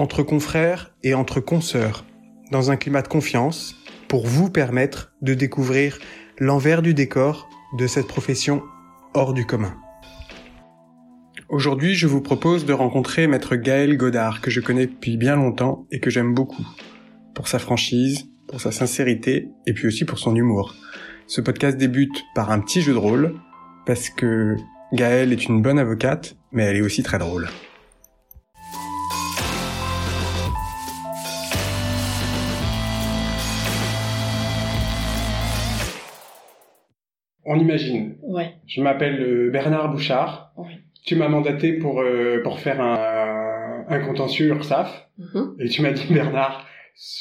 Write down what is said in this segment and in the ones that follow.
entre confrères et entre consoeurs, dans un climat de confiance, pour vous permettre de découvrir l'envers du décor de cette profession hors du commun. Aujourd'hui, je vous propose de rencontrer maître Gaël Godard, que je connais depuis bien longtemps et que j'aime beaucoup, pour sa franchise, pour sa sincérité et puis aussi pour son humour. Ce podcast débute par un petit jeu de rôle, parce que Gaëlle est une bonne avocate, mais elle est aussi très drôle. On imagine. Ouais. Je m'appelle euh, Bernard Bouchard. Ouais. Tu m'as mandaté pour euh, pour faire un, un contentieux URSAF Mhm. et tu m'as dit Bernard,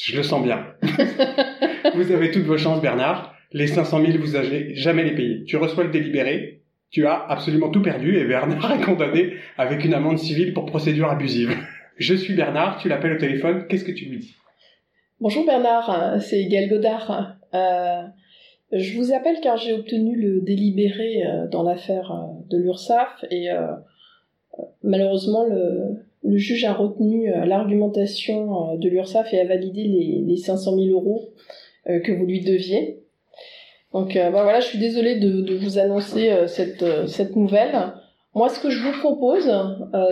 je le sens bien. vous avez toutes vos chances Bernard. Les 500 000 vous avez jamais les payer. Tu reçois le délibéré, tu as absolument tout perdu et Bernard est condamné avec une amende civile pour procédure abusive. Je suis Bernard, tu l'appelles au téléphone, qu'est-ce que tu lui dis? Bonjour Bernard, euh, c'est Gaël Godard. Euh, je vous appelle car j'ai obtenu le délibéré euh, dans l'affaire euh, de l'URSSAF et euh, malheureusement le, le juge a retenu l'argumentation de l'URSSAF et a validé les, les 500 000 euros que vous lui deviez. Donc bah voilà, je suis désolée de, de vous annoncer cette, cette nouvelle. Moi, ce que je vous propose,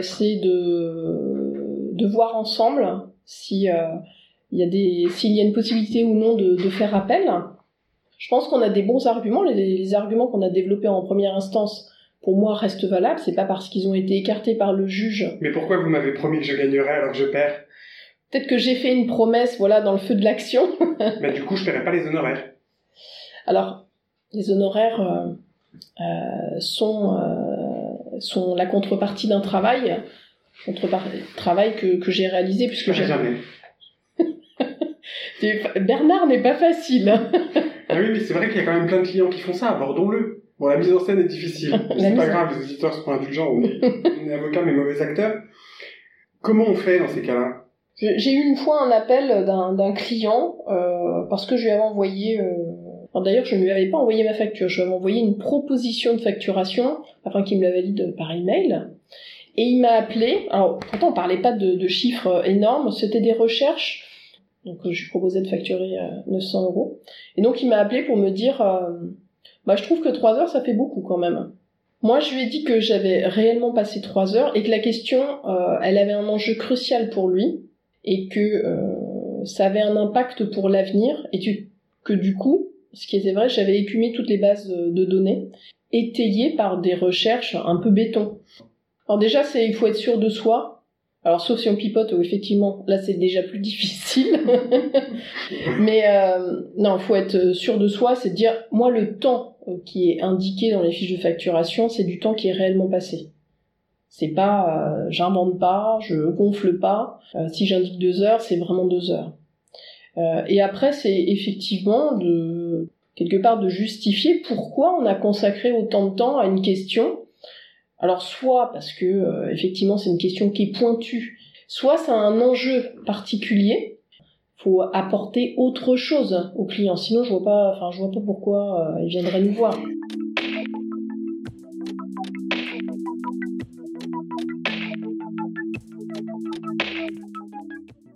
c'est de, de voir ensemble si y a des s'il y a une possibilité ou non de, de faire appel. Je pense qu'on a des bons arguments. Les, les arguments qu'on a développés en première instance, pour moi, restent valables. C'est pas parce qu'ils ont été écartés par le juge. Mais pourquoi vous m'avez promis que je gagnerais alors que je perds? Peut-être que j'ai fait une promesse, voilà, dans le feu de l'action. Mais du coup, je paierai pas les honoraires. Alors, les honoraires euh, euh, sont euh, sont la contrepartie d'un travail, travail que, que j'ai réalisé puisque j'ai jamais. Bernard n'est pas facile. Ah oui, mais c'est vrai qu'il y a quand même plein de clients qui font ça, abordons-le. Bon, la mise en scène est difficile. C'est pas grave, les auditeurs seront indulgents, on est, on est avocat mais mauvais acteurs. Comment on fait dans ces cas-là? J'ai eu une fois un appel d'un client euh, parce que je lui avais envoyé. Euh... D'ailleurs, je ne lui avais pas envoyé ma facture. Je lui avais envoyé une proposition de facturation afin qu'il me la valide par email. Et il m'a appelé. Alors, pourtant, on parlait pas de, de chiffres énormes. C'était des recherches. Donc, euh, je lui proposais de facturer euh, 900 euros. Et donc, il m'a appelé pour me dire euh, Bah, je trouve que 3 heures, ça fait beaucoup quand même. Moi, je lui ai dit que j'avais réellement passé 3 heures et que la question, euh, elle avait un enjeu crucial pour lui et que euh, ça avait un impact pour l'avenir et que du coup, ce qui était vrai, j'avais écumé toutes les bases de, données étayées par des recherches un peu béton. Alors déjà, il faut être sûr de soi. Alors sauf si on pipote, effectivement, là c'est déjà plus difficile. Mais euh, non, il faut être sûr de soi, c'est de dire, moi le temps euh, qui est indiqué dans les fiches de facturation, c'est du temps qui est réellement passé. C'est pas, euh, j'invente pas, je gonfle pas. Euh, si j'indique deux heures, c'est vraiment deux heures. Euh, et après, c'est effectivement de quelque part de justifier pourquoi on a consacré autant de temps à une question. Alors soit parce que euh, effectivement c'est une question qui est pointue, soit c'est un enjeu particulier. Faut apporter autre chose au client. Sinon, je vois pas, enfin, je vois pas pourquoi euh, il viendrait nous voir.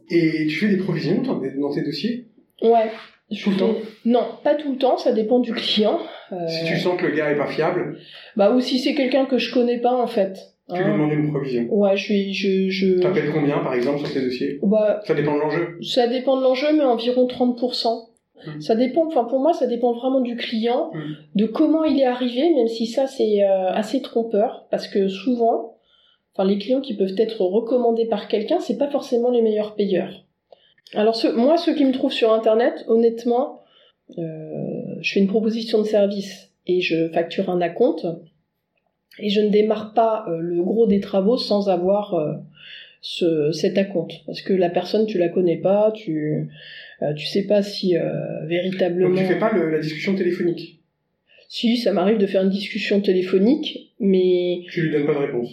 Et tu fais des provisions dans, dans tes dossiers? Ouais. Je Tout le temps Non, pas tout le temps, ça dépend du client. Euh, Si tu sens que le gars est pas fiable, Bah, ou si c'est quelqu'un que je connais pas, en fait. tu Hein. lui demandes une provision. Ouais, je suis, je, je... T'appelles combien, par exemple, sur tes dossiers? Bah, Ça dépend de l'enjeu. ça dépend de l'enjeu, mais environ 30%. Mhm. Ça dépend, enfin, pour moi, ça dépend vraiment du client, Mhm. de comment il est arrivé, même si ça, c'est euh, assez trompeur, parce que souvent, enfin, les clients qui peuvent être recommandés par quelqu'un, c'est pas forcément les meilleurs payeurs. Alors, ce- moi, ceux qui me trouvent sur Internet, honnêtement, euh, je fais une proposition de service et je facture un acompte, et je ne démarre pas euh, le gros des travaux sans avoir euh, ce, cet acompte parce que la personne tu la connais pas, tu tu sais pas si véritablement. Donc tu fais pas le, la discussion téléphonique? Si, ça m'arrive de faire une discussion téléphonique, mais. Tu lui donnes pas de réponse?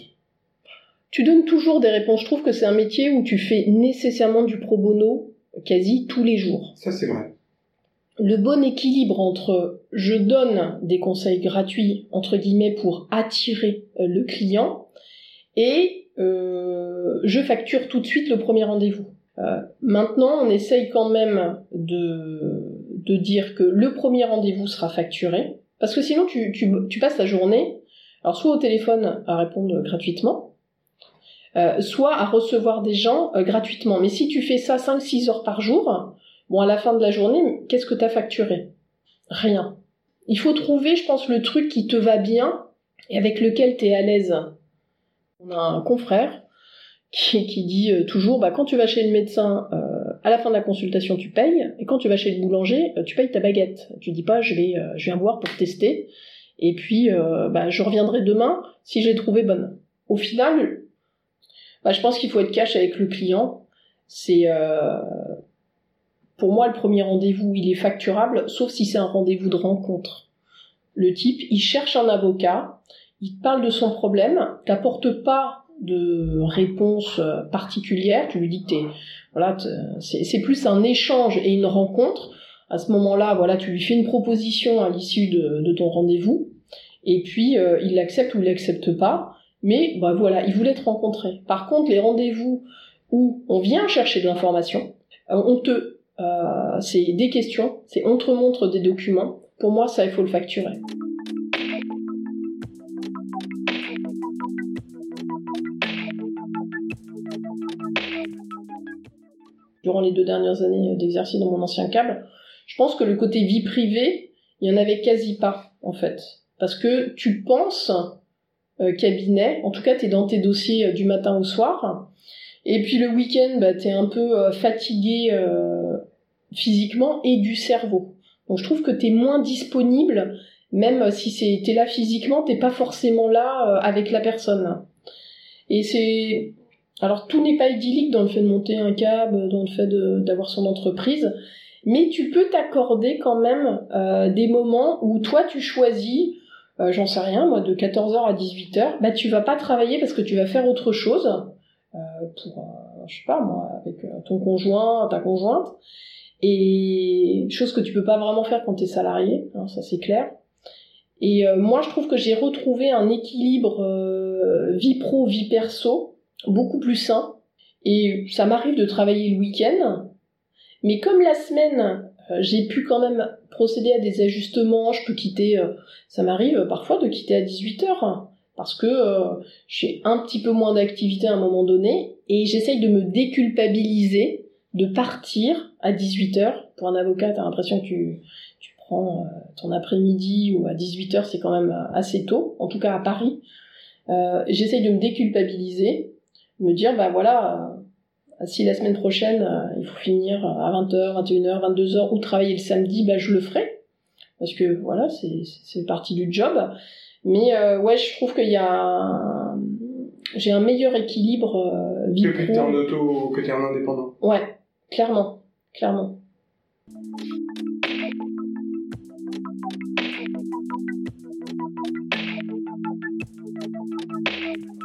Tu donnes toujours des réponses. Je trouve que c'est un métier où tu fais nécessairement du pro bono quasi tous les jours. Ça c'est vrai. Le bon équilibre entre je donne des conseils gratuits entre guillemets pour attirer euh, le client et euh, je facture tout de suite le premier rendez-vous. Euh, maintenant, on essaye quand même de, de dire que le premier rendez-vous sera facturé, parce que sinon tu, tu, tu passes la journée, alors soit au téléphone à répondre gratuitement, euh, soit à recevoir des gens euh, gratuitement. Mais si tu fais ça 5-6 heures par jour, bon, à la fin de la journée, qu'est-ce que tu as facturé? Rien. Il faut trouver, je pense, le truc qui te va bien et avec lequel tu es à l'aise. On a un confrère qui, qui dit euh, toujours, bah, quand tu vas chez le médecin, euh, à la fin de la consultation, tu payes, et quand tu vas chez le boulanger, tu payes ta baguette. Tu dis pas, je vais, je viens voir pour tester, et puis bah, je reviendrai demain si j'ai trouvé bonne. Au final, bah, je pense qu'il faut être cash avec le client. C'est pour moi le premier rendez-vous, il est facturable, sauf si c'est un rendez-vous de rencontre. Le type, il cherche un avocat, il te parle de son problème, t'apporte pas de réponse particulière, tu lui dis que voilà, c'est plus un échange et une rencontre. À ce moment-là, voilà, tu lui fais une proposition à l'issue de, de, ton rendez-vous, et puis euh, il l'accepte ou il l'accepte pas. Mais bah voilà, il voulait te rencontrer. Par contre, les rendez-vous où on vient chercher de l'information, euh, on te, euh, c'est des questions, c'est on te montre des documents. Pour moi, ça, il faut le facturer. durant les deux dernières années d'exercice dans mon ancien câble, je pense que le côté vie privée, il y en avait quasi pas, en fait. Parce que tu penses cabinet, en tout cas, tu es dans tes dossiers euh, du matin au soir, et puis le week-end, bah, tu es un peu euh, fatigué euh, physiquement et du cerveau. Donc je trouve que tu es moins disponible, même si c'est t'es là physiquement, t'es pas forcément là euh, avec la personne. Et c'est alors tout n'est pas idyllique dans le fait de monter un cab, dans le fait d'avoir son entreprise, mais tu peux t'accorder quand même euh, des moments où toi tu choisis, euh, j'en sais rien, moi de 14h à 18h, bah tu vas pas travailler parce que tu vas faire autre chose euh, pour, euh, je sais pas moi, avec euh, ton conjoint, ta conjointe, et chose que tu peux pas vraiment faire quand tu es salarié, hein, ça c'est clair. Et moi je trouve que j'ai retrouvé un équilibre vie pro vie perso beaucoup plus sain. Et ça m'arrive de travailler le week-end, mais comme la semaine, j'ai pu quand même procéder à des ajustements, je peux quitter, euh, ça m'arrive parfois de quitter à 18h, parce que euh, j'ai un petit peu moins d'activité à un moment donné, et j'essaye de me déculpabiliser de partir à 18h. Pour un avocat, t'as l'impression que tu, prends ton après-midi ou à 18h, c'est quand même assez tôt, en tout cas à Paris. Euh, j'essaye de me déculpabiliser me dire bah voilà euh, si la semaine prochaine euh, il faut finir à 20h, 21h, 22h ou travailler le samedi, bah je le ferai parce que voilà, c'est partie du job. Mais euh, ouais, je trouve qu'il y a un... j'ai un meilleur équilibre euh, vie Que pro. que t'es en auto, que t'es en indépendant. Ouais, clairement, clairement.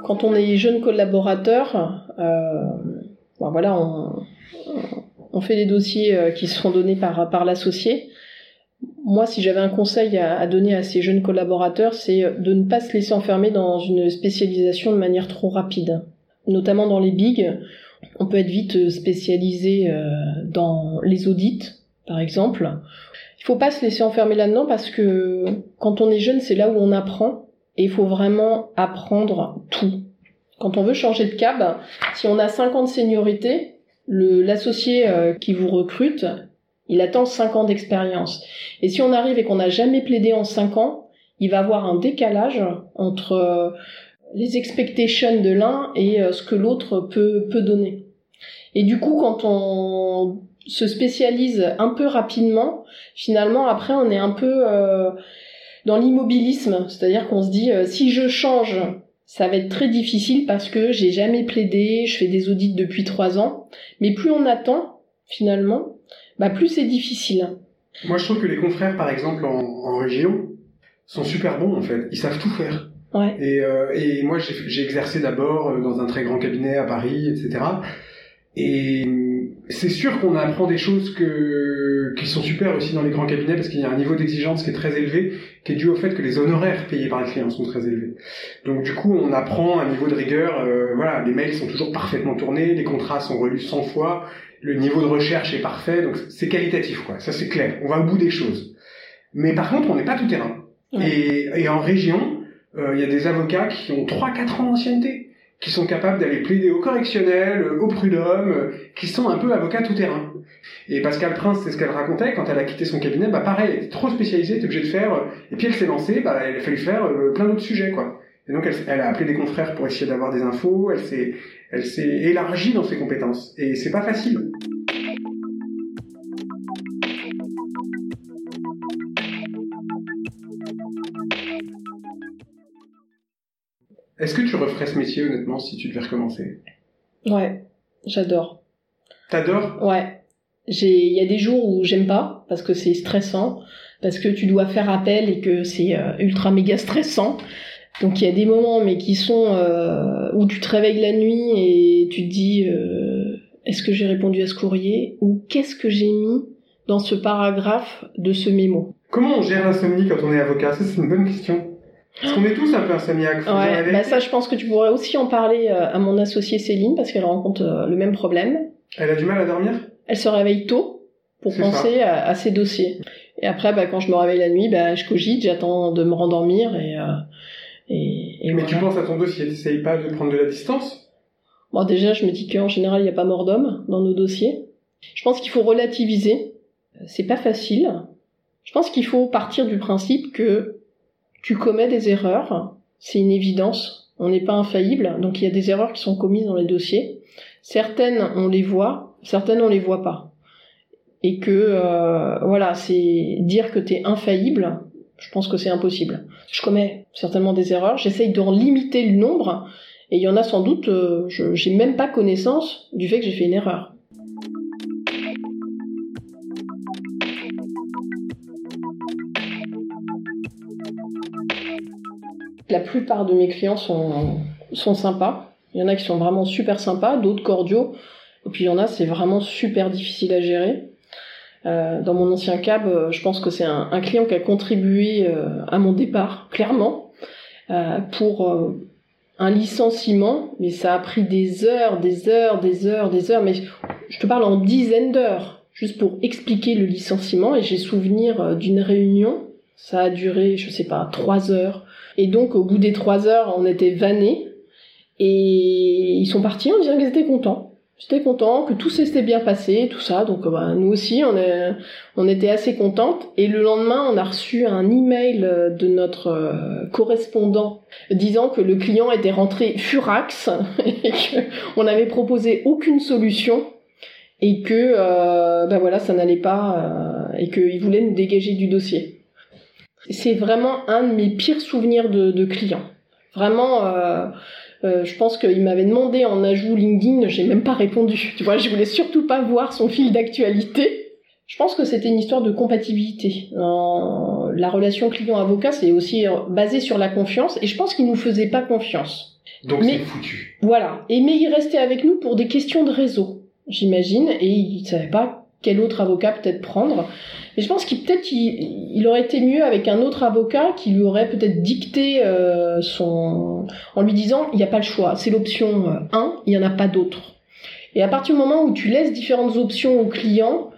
Quand on est jeune collaborateur, euh, voilà, on, fait des dossiers euh, qui seront donnés par, par l'associé. Moi, si j'avais un conseil à, donner à ces jeunes collaborateurs, c'est de ne pas se laisser enfermer dans une spécialisation de manière trop rapide. Notamment dans les bigs, on peut être vite spécialisé euh, dans les audits, par exemple. Il faut pas se laisser enfermer là-dedans parce que quand on est jeune, c'est là où on apprend et il faut vraiment apprendre tout. Quand on veut changer de cab, si on a 5 ans de seniorité, l'associé euh, qui vous recrute, il attend 5 ans d'expérience. Et si on arrive et qu'on n'a jamais plaidé en 5 ans, il va avoir un décalage entre euh, les expectations de l'un et euh, ce que l'autre peut, peut donner. Et du coup, quand on se spécialise un peu rapidement, finalement, après, on est un peu dans l'immobilisme. C'est-à-dire qu'on se dit, si je change ça va être très difficile parce que j'ai jamais plaidé, je fais des audits depuis trois ans, mais plus on attend, finalement, bah plus c'est difficile. Moi, je trouve que les confrères, par exemple, en, en région, sont super bons, en fait. Ils savent tout faire. Ouais. Et, euh, et moi, j'ai j'ai exercé d'abord euh, dans un très grand cabinet à Paris, etc. Et c'est sûr qu'on apprend des choses que, qui sont super aussi dans les grands cabinets parce qu'il y a un niveau d'exigence qui est très élevé, qui est dû au fait que les honoraires payés par les clients sont très élevés. Donc du coup, on apprend un niveau de rigueur. euh, voilà, les mails sont toujours parfaitement tournés, les contrats sont relus 100 fois, le niveau de recherche est parfait, donc c'est qualitatif, quoi. Ça c'est clair. On va au bout des choses. Mais par contre, on n'est pas tout terrain. Ouais. Et, et en région, euh, il y a des avocats qui ont 3-4 ans d'ancienneté, qui sont capables d'aller plaider au correctionnel, euh, au prud'homme, euh, qui sont un peu avocats tout terrain. Et Pascal Prince, c'est ce qu'elle racontait quand elle a quitté son cabinet. Bah pareil, elle était trop spécialisée, elle était obligée de faire. euh, et puis elle s'est lancée, bah il a fallu faire plein d'autres sujets, quoi. Et donc elle, elle a appelé des confrères pour essayer d'avoir des infos. Elle s'est, elle s'est élargie dans ses compétences. Et c'est pas facile. Est-ce que tu referais ce métier honnêtement si tu devais recommencer? Ouais, j'adore. T'adores? Ouais. J'ai, il y a des jours où j'aime pas parce que c'est stressant, parce que tu dois faire appel et que c'est euh, ultra méga stressant. Donc il y a des moments mais qui sont euh, où tu te réveilles la nuit et tu te dis euh, est-ce que j'ai répondu à ce courrier? Ou qu'est-ce que j'ai mis dans ce paragraphe de ce mémo? Comment on gère l'insomnie quand on est avocat? Ça, c'est une bonne question. Parce qu'on est tous un peu insomniaques. Ouais, bah ça je pense que tu pourrais aussi en parler euh, à mon associée Céline parce qu'elle rencontre euh, le même problème. Elle a du mal à dormir? Elle se réveille tôt pour penser à, à ses dossiers. Et après, bah, quand je me réveille la nuit, bah, je cogite, j'attends de me rendormir et, euh, et, et Mais voilà. tu penses à ton dossier, t'essayes pas de prendre de la distance? Bon, déjà, je me dis qu'en général, il n'y a pas mort d'homme dans nos dossiers. Je pense qu'il faut relativiser. C'est pas facile. Je pense qu'il faut partir du principe que tu commets des erreurs. C'est une évidence. On n'est pas infaillible. Donc, il y a des erreurs qui sont commises dans les dossiers. Certaines, on les voit. Certaines, on les voit pas. Et que, euh, voilà, c'est dire que t'es infaillible. Je pense que c'est impossible. Je commets certainement des erreurs. J'essaye d'en limiter le nombre. Et il y en a sans doute, euh, je j'ai même pas connaissance du fait que j'ai fait une erreur. La plupart de mes clients sont, sympas. Il y en a qui sont vraiment super sympas, d'autres cordiaux. Et puis il y en a, c'est vraiment super difficile à gérer. Euh, dans mon ancien cab, euh, je pense que c'est un, client qui a contribué euh, à mon départ, clairement, pour un licenciement, mais ça a pris des heures, des heures, des heures, des heures, mais je te parle en dizaines d'heures, juste pour expliquer le licenciement, et j'ai souvenir d'une réunion, ça a duré, je sais pas, trois heures, et donc au bout des trois heures, on était vannés, et ils sont partis en disant qu'ils étaient contents. J'étais content, que tout s'était bien passé, tout ça, donc euh, bah, nous aussi, on, est, on était assez contentes, et le lendemain, on a reçu un email euh, de notre euh, correspondant disant que le client était rentré furax et qu'on n'avait proposé aucune solution et que ben voilà ça n'allait pas et qu'il voulait nous dégager du dossier. C'est vraiment un de mes pires souvenirs de, de client. Vraiment, euh, euh, je pense qu'il m'avait demandé en ajout LinkedIn, j'ai même pas répondu. Tu vois, je voulais surtout pas voir son fil d'actualité. Je pense que c'était une histoire de compatibilité. Euh, la relation client-avocat, c'est aussi euh, basé sur la confiance, et je pense qu'il nous faisait pas confiance. Donc Mais- c'est foutu. Voilà. Et mais il restait avec nous pour des questions de réseau, j'imagine, et il savait pas quel autre avocat peut-être prendre. Mais je pense qu'il peut-être il aurait été mieux avec un autre avocat qui lui aurait peut-être dicté euh, son en lui disant il n'y a pas le choix, c'est l'option euh, 1, il n'y en a pas d'autre. Et à partir du moment où tu laisses différentes options au client,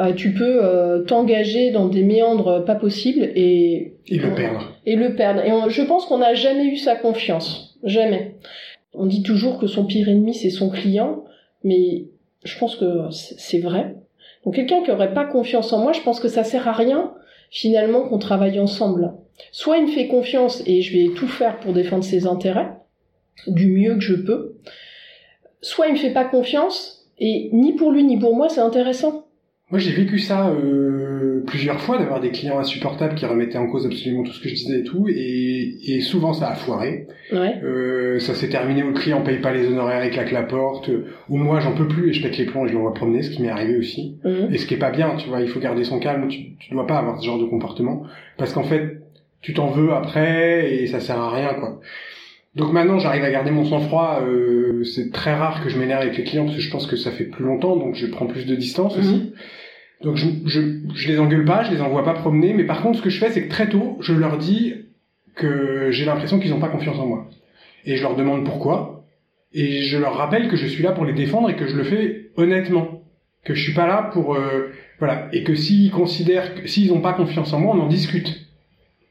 euh, tu peux euh, t'engager dans des méandres pas possibles et Et le perdre. et le perdre. Et on- je pense qu'on n'a jamais eu sa confiance. Jamais. On dit toujours que son pire ennemi, c'est son client, mais je pense que c'est vrai. Donc quelqu'un qui aurait pas confiance en moi, je pense que ça sert à rien, finalement, qu'on travaille ensemble. Soit il me fait confiance et je vais tout faire pour défendre ses intérêts, du mieux que je peux. Soit il me fait pas confiance, et ni pour lui ni pour moi, c'est intéressant. Moi j'ai vécu ça euh, plusieurs fois d'avoir des clients insupportables qui remettaient en cause absolument tout ce que je disais et tout, et, et souvent ça a foiré. Ouais. Euh, ça s'est terminé où le client paye pas les honoraires et claque la porte, ou moi j'en peux plus et je pète les plombs et je l'envoie promener, ce qui m'est arrivé aussi. Mhm. Et ce qui est pas bien, tu vois, il faut garder son calme, tu, tu dois pas avoir ce genre de comportement, parce qu'en fait, tu t'en veux après et ça sert à rien, quoi. Donc maintenant, j'arrive à garder mon sang-froid. Euh, c'est très rare que je m'énerve avec les clients parce que je pense que ça fait plus longtemps, donc je prends plus de distance Mhm. aussi. Donc je, je, je les engueule pas, je les envoie pas promener, mais par contre, ce que je fais, c'est que très tôt, je leur dis que j'ai l'impression qu'ils n'ont pas confiance en moi. Et je leur demande pourquoi. Et je leur rappelle que je suis là pour les défendre et que je le fais honnêtement. Que je suis pas là pour... euh, voilà. Et que s'ils considèrent... que S'ils n'ont pas confiance en moi, on en discute.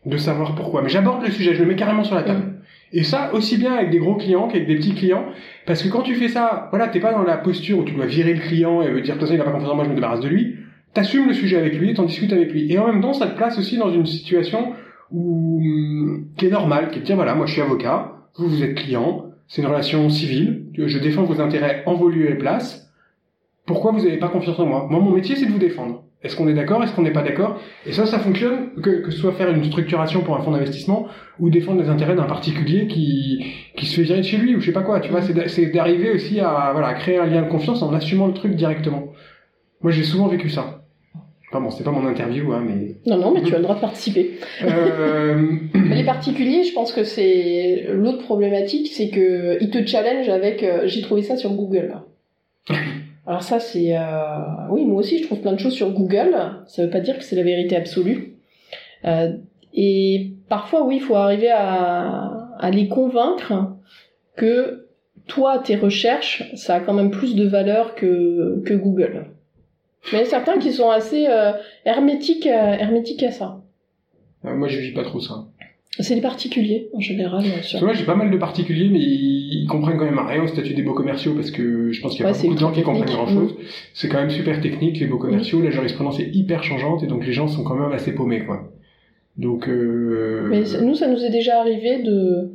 De savoir pourquoi. Mais j'aborde le sujet, je le mets carrément sur la table. Et ça, aussi bien avec des gros clients qu'avec des petits clients. Parce que quand tu fais ça, voilà, t'es pas dans la posture où tu dois virer le client et dire, de toute façon, il a pas confiance en moi, je me débarrasse de lui. T'assumes le sujet avec lui t'en discutes avec lui. Et en même temps, ça te place aussi dans une situation où, qui est normale, qui est dire, voilà, moi je suis avocat, vous, vous êtes client, c'est une relation civile, je défends vos intérêts en vos lieu et place. Pourquoi vous n'avez pas confiance en moi? Moi, mon métier, c'est de vous défendre. Est-ce qu'on est d'accord? Est-ce qu'on n'est pas d'accord? Et ça, ça fonctionne, que, que ce soit faire une structuration pour un fonds d'investissement ou défendre les intérêts d'un particulier qui, qui se fait virer de chez lui ou je sais pas quoi. Tu vois, c'est d'arriver aussi à, voilà, à créer un lien de confiance en assumant le truc directement. Moi, j'ai souvent vécu ça. Enfin bon, c'est pas mon interview, hein, mais... Non, non, mais tu as le droit de participer. Euh... Les particuliers, je pense que c'est l'autre problématique, c'est que ils te challenge avec. euh, J'ai trouvé ça sur Google. Alors ça, c'est. euh, Oui, moi aussi, je trouve plein de choses sur Google. Ça veut pas dire que c'est la vérité absolue. Euh, Et parfois, oui, il faut arriver à, à les convaincre que toi, tes recherches, ça a quand même plus de valeur que, que Google. Mais certains qui sont assez euh, hermétiques, à, hermétiques à ça. Euh, moi, je vis pas trop ça. C'est les particuliers, en général. euh, sur- moi, j'ai pas mal de particuliers, mais ils, comprennent quand même rien au statut des beaux commerciaux parce que je pense qu'il y a Ouais, pas beaucoup de gens qui comprennent grand chose. C'est quand même super technique, les beaux commerciaux. La jurisprudence est hyper changeante et donc les gens sont quand même assez paumés, quoi. Donc, euh... Mais ça- nous, ça nous est déjà arrivé de,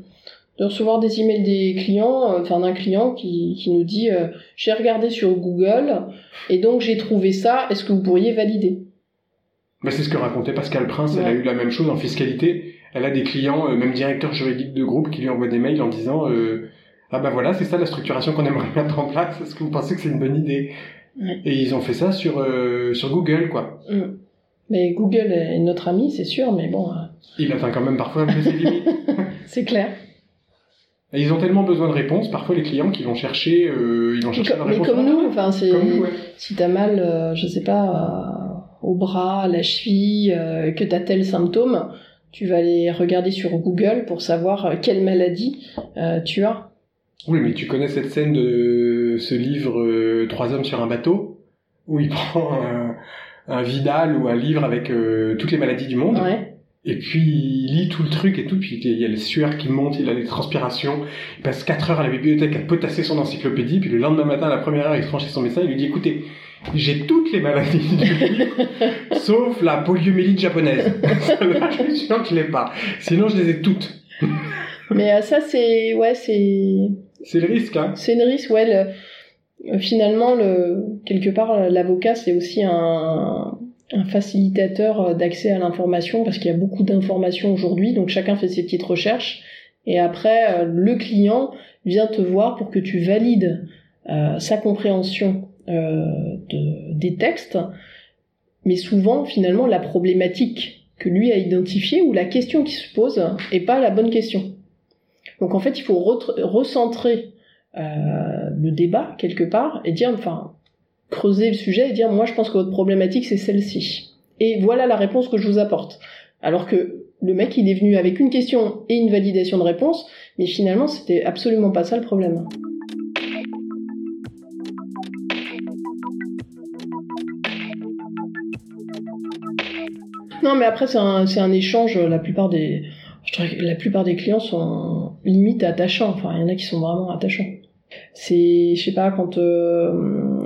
de recevoir des emails des clients, euh, enfin d'un client qui, qui nous dit euh, j'ai regardé sur Google et donc j'ai trouvé ça. Est-ce que vous pourriez valider? Bah, c'est ce que racontait Pascal Prince. Elle a eu la même chose en fiscalité. Elle a des clients, euh, même directeurs juridiques de groupe, qui lui envoient des mails en disant euh, ah bah voilà, c'est ça la structuration qu'on aimerait mettre en place. Est-ce que vous pensez que c'est une bonne idée? Ouais. Et ils ont fait ça sur sur Google, quoi. Mm. Mais Google est notre ami, c'est sûr, mais bon, Il atteint quand même parfois un peu ses limites. c'est clair. Et ils ont tellement besoin de réponses, parfois les clients qui vont chercher, euh, ils vont Mais chercher la mais réponse. comme nous, enfin c'est ouais. si t'as mal, euh, je sais pas, euh, au bras, à la cheville, euh, que t'as tel symptôme, tu vas aller regarder sur Google pour savoir euh, quelle maladie euh, tu as. Oui, mais tu connais cette scène de ce livre euh, Trois hommes sur un bateau, où il prend un, un Vidal ou un livre avec euh, toutes les maladies du monde, Ouais. Et puis il lit tout le truc et tout, puis il y a les sueurs qui montent, il a des transpirations, il passe quatre heures à la bibliothèque à potasser son encyclopédie, puis le lendemain matin, à la première heure, il se rend chez son médecin, il lui dit, écoutez, j'ai toutes les maladies du monde, sauf la poliomyélite japonaise. Celle-là, je suis sûr que je l'ai pas. Sinon, je les ai toutes. Mais euh, ça c'est ouais c'est C'est le risque, hein. c'est une risque ouais le- finalement le quelque part l'avocat c'est aussi un un facilitateur euh, d'accès à l'information parce qu'il y a beaucoup d'informations aujourd'hui donc chacun fait ses petites recherches. Et après euh, le client vient te voir pour que tu valides euh, sa compréhension de, des textes mais souvent finalement la problématique que lui a identifiée ou la question qui se pose est pas la bonne question. Donc en fait, il faut re- recentrer le débat quelque part et dire, enfin, creuser le sujet et dire, moi je pense que votre problématique c'est celle-ci. Et voilà la réponse que je vous apporte. Alors que le mec, il est venu avec une question et une validation de réponse, mais finalement, c'était absolument pas ça le problème. Non, mais après, c'est un, un échange. La plupart des, je la plupart des clients sont limite attachants. Enfin, il y en a qui sont vraiment attachants. C'est, je sais pas, quand euh,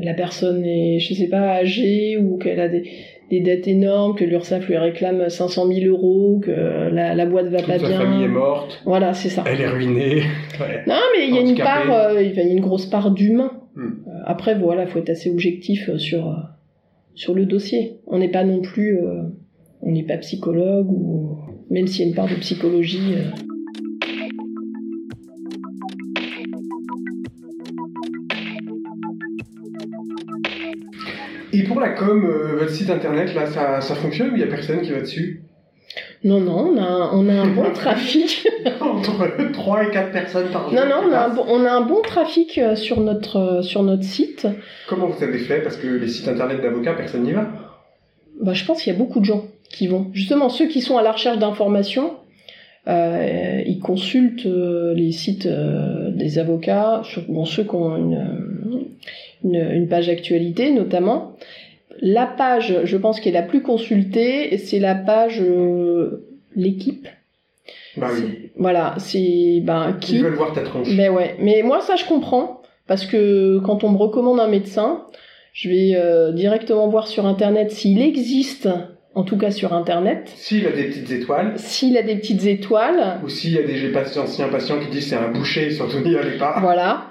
la personne est, je sais pas, âgée ou qu'elle a des, des dettes énormes, que l'URSSAF lui réclame 500 000 euros, que la, la boîte va Toute pas sa bien. famille est morte, Voilà, c'est ça. elle est ruinée. Ouais. Non, mais il y a une part, euh, il y a une grosse part d'humain. Hmm. Euh, Après, voilà, faut être assez objectif euh, sur sur le dossier. On n'est pas non plus, euh, on n'est pas psychologue ou même s'il y a une part de psychologie. euh. Pour la com, euh, votre site internet, là, ça, ça fonctionne ou il y a personne qui va dessus? Non, non, on a, un- on a un bon trafic. Entre 3 et 4 personnes par jour. non, non, on a, un bon, on a un bon trafic euh, sur notre, euh, sur notre site. Comment vous avez fait? Parce que les sites internet d'avocats, personne n'y va. Bah, je pense qu'il y a beaucoup de gens qui vont. Justement, ceux qui sont à la recherche d'informations, euh, ils consultent euh, les sites euh, des avocats, bon, ceux qui ont une, une, une page actualité notamment. La page, je pense, qui est la plus consultée, c'est la page euh, l'équipe. Bah oui. Voilà, c'est ben qui Ils veulent voir ta tronche. mais ouais, mais moi ça je comprends parce que quand on me recommande un médecin, je vais euh, directement voir sur internet s'il existe, en tout cas sur internet, S'il a des petites étoiles, s'il a des petites étoiles, ou s'il y a des patients- anciens patients qui disent c'est un boucher, surtout n'y allez pas. voilà.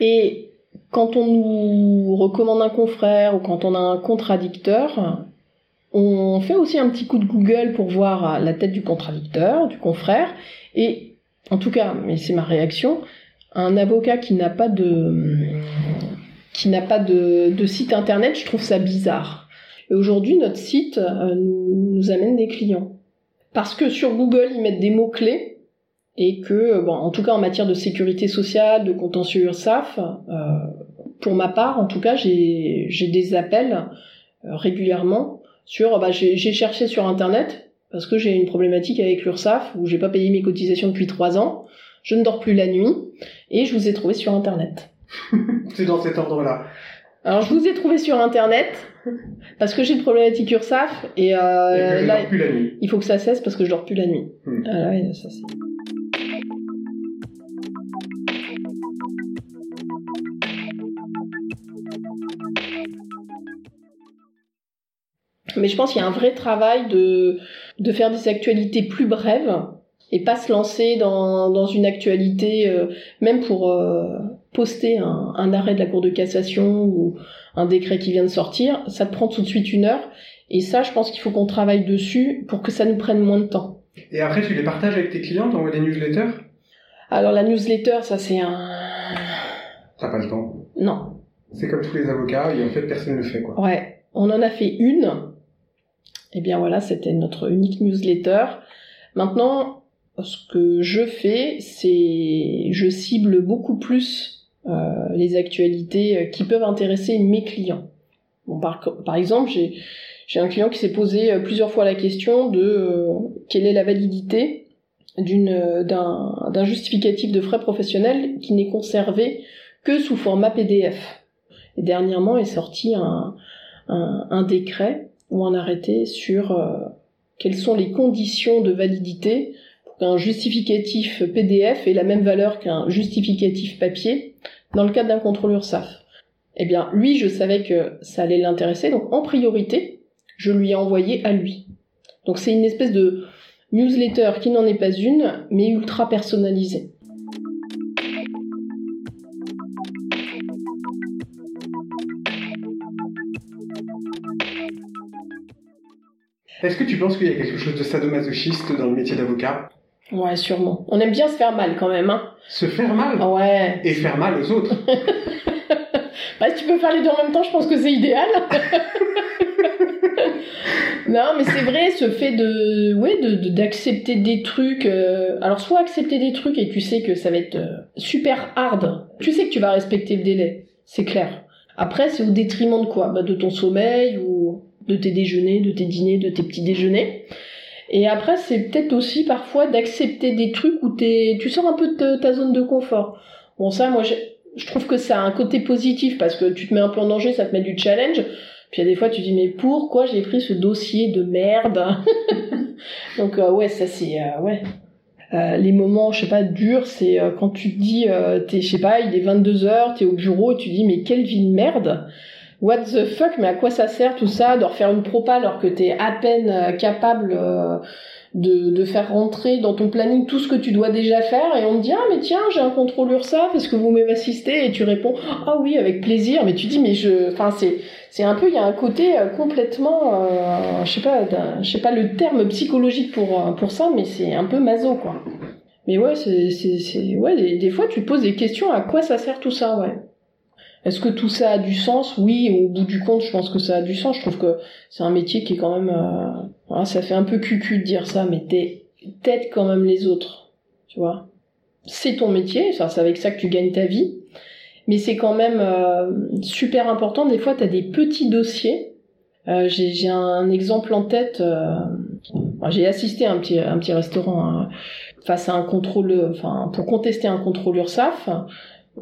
Et quand on nous recommande un confrère ou quand on a un contradicteur, on fait aussi un petit coup de Google pour voir la tête du contradicteur, du confrère, et en tout cas, mais c'est ma réaction, un avocat qui n'a pas de qui n'a pas de, site internet, je trouve ça bizarre. Et aujourd'hui, notre site euh, nous amène des clients. Parce que sur Google, ils mettent des mots-clés et que, bon, en tout cas en matière de sécurité sociale, de contentieux URSAF, euh, pour ma part, en tout cas, j'ai des appels euh, régulièrement sur, bah, j'ai cherché sur Internet parce que j'ai une problématique avec l'URSAF où j'ai pas payé mes cotisations depuis trois ans, je ne dors plus la nuit et je vous ai trouvé sur Internet. C'est dans cet ordre-là. Alors je vous ai trouvé sur Internet parce que j'ai une problématique URSAF et, Et euh, je là, dors plus la nuit. il faut que ça cesse parce que je dors plus la nuit. Hmm. Ah ouais, ça Mais je pense qu'il y a un vrai travail de, de faire des actualités plus brèves et pas se lancer dans, dans une actualité, euh, même pour euh, poster un, un arrêt de la Cour de cassation ou un décret qui vient de sortir, ça te prend tout de suite une heure. Et ça, je pense qu'il faut qu'on travaille dessus pour que ça nous prenne moins de temps. Et après, tu les partages avec tes clients, t'envoies des newsletters? Alors la newsletter, ça c'est un... T'as pas le temps? Non. C'est comme tous les avocats, et en fait, personne ne le fait, quoi. Ouais. On en a fait une. Eh bien voilà, c'était notre unique newsletter. Maintenant, ce que je fais, c'est... Je cible beaucoup plus euh, les actualités euh, qui peuvent intéresser mes clients. Par, exemple, j'ai... Un client qui s'est posé euh, plusieurs fois la question de quelle est la validité d'un justificatif de frais professionnels qui n'est conservé que sous format PDF. Et dernièrement est sorti un décret ou un arrêté sur euh, quelles sont les conditions de validité pour qu'un justificatif PDF ait la même valeur qu'un justificatif papier dans le cadre d'un contrôle URSAF. Eh bien, lui, je savais que ça allait l'intéresser, donc en priorité, je lui ai envoyé à lui. Donc c'est une espèce de newsletter qui n'en est pas une, mais ultra personnalisée. Est-ce que tu penses qu'il y a quelque chose de sadomasochiste dans le métier d'avocat? Ouais, sûrement. On aime bien se faire mal quand même, hein. Se faire mal? Ouais. et faire mal aux autres. Bah, si tu peux faire les deux en même temps, je pense que c'est idéal. non, mais c'est vrai, ce fait de, ouais, de, de- d'accepter des trucs. euh, alors, soit accepter des trucs et tu sais que ça va être euh, super hard. Tu sais que tu vas respecter le délai, c'est clair. Après, c'est au détriment de quoi? Bah, de ton sommeil ou de tes déjeuners, de tes dîners, de tes petits déjeuners. Et après, c'est peut-être aussi parfois d'accepter des trucs où tu sors un peu de ta- zone de confort. Bon, ça, moi, je trouve que ça a un côté positif parce que tu te mets un peu en danger, ça te met du challenge. Puis il y a des fois, tu dis, mais pourquoi j'ai pris ce dossier de merde Donc, euh, ouais, ça c'est. euh, ouais. Euh, les moments, je sais pas, durs, c'est quand tu te dis, t'es, je sais pas, il est 22h, t'es au bureau et tu dis, mais quelle vie de merde What the fuck, mais à quoi ça sert tout ça de refaire une propa alors que t'es à peine euh, capable euh, de, de faire rentrer dans ton planning tout ce que tu dois déjà faire et on te dit ah mais tiens j'ai un contrôle URSAF est-ce que vous m'assistez et tu réponds ah oui avec plaisir mais tu dis mais je enfin c'est c'est un peu il y a un côté euh, complètement je sais pas je sais pas le terme psychologique pour pour ça mais c'est un peu maso quoi. Mais ouais c'est c'est ouais des, des, fois tu poses des questions à quoi ça sert tout ça ouais est-ce que tout ça a du sens? Oui, au bout du compte, je pense que ça a du sens. Je trouve que c'est un métier qui est quand même... Euh, ça fait un peu cucu de dire ça, mais t'aides quand même les autres. Tu vois C'est ton métier, c'est avec ça que tu gagnes ta vie. Mais c'est quand même euh, super important. Des fois, t'as des petits dossiers. Euh, j'ai un exemple en tête. J'ai assisté à un petit, restaurant hein, face à un contrôle... Pour contester un contrôle URSAF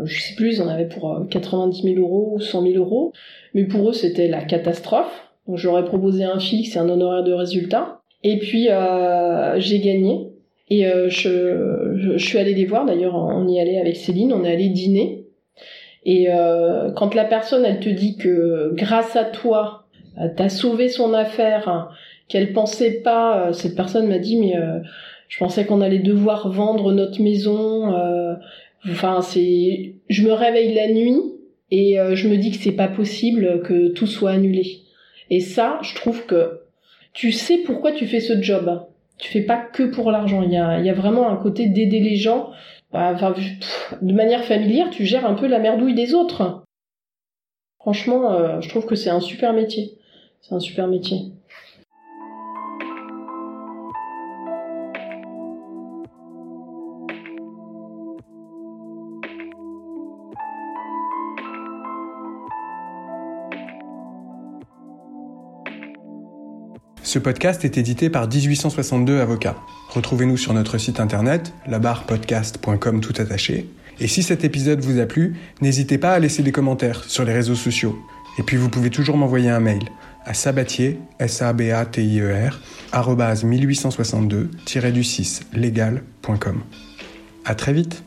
je sais plus, ils en avaient pour 90 euh, 000 euros ou 100 000 euros, mais pour eux c'était la catastrophe. Donc j'aurais proposé un fixe et un honoraire de résultat. Et puis euh, j'ai gagné. Et euh, je, suis allée les voir, d'ailleurs on y allait avec Céline, on est allé dîner. Et quand la personne elle te dit que grâce à toi, t'as sauvé son affaire, qu'elle pensait pas, cette personne m'a dit mais je pensais qu'on allait devoir vendre notre maison, Enfin, c'est, je me réveille la nuit et euh, je me dis que c'est pas possible que tout soit annulé. Et ça, je trouve que tu sais pourquoi tu fais ce job. Tu fais pas que pour l'argent. Il y a, il y a vraiment un côté d'aider les gens. Bah, enfin, de manière familière, tu gères un peu la merdouille des autres. Franchement, euh, je trouve que c'est un super métier. C'est un super métier. Ce podcast est édité par 1862 Avocats. Retrouvez-nous sur notre site internet, labarpodcast.com tout attaché. Et si cet épisode vous a plu, n'hésitez pas à laisser des commentaires sur les réseaux sociaux. Et puis vous pouvez toujours m'envoyer un mail à sabatier, s a b a t i e r 1862-du6 legal.com. À très vite.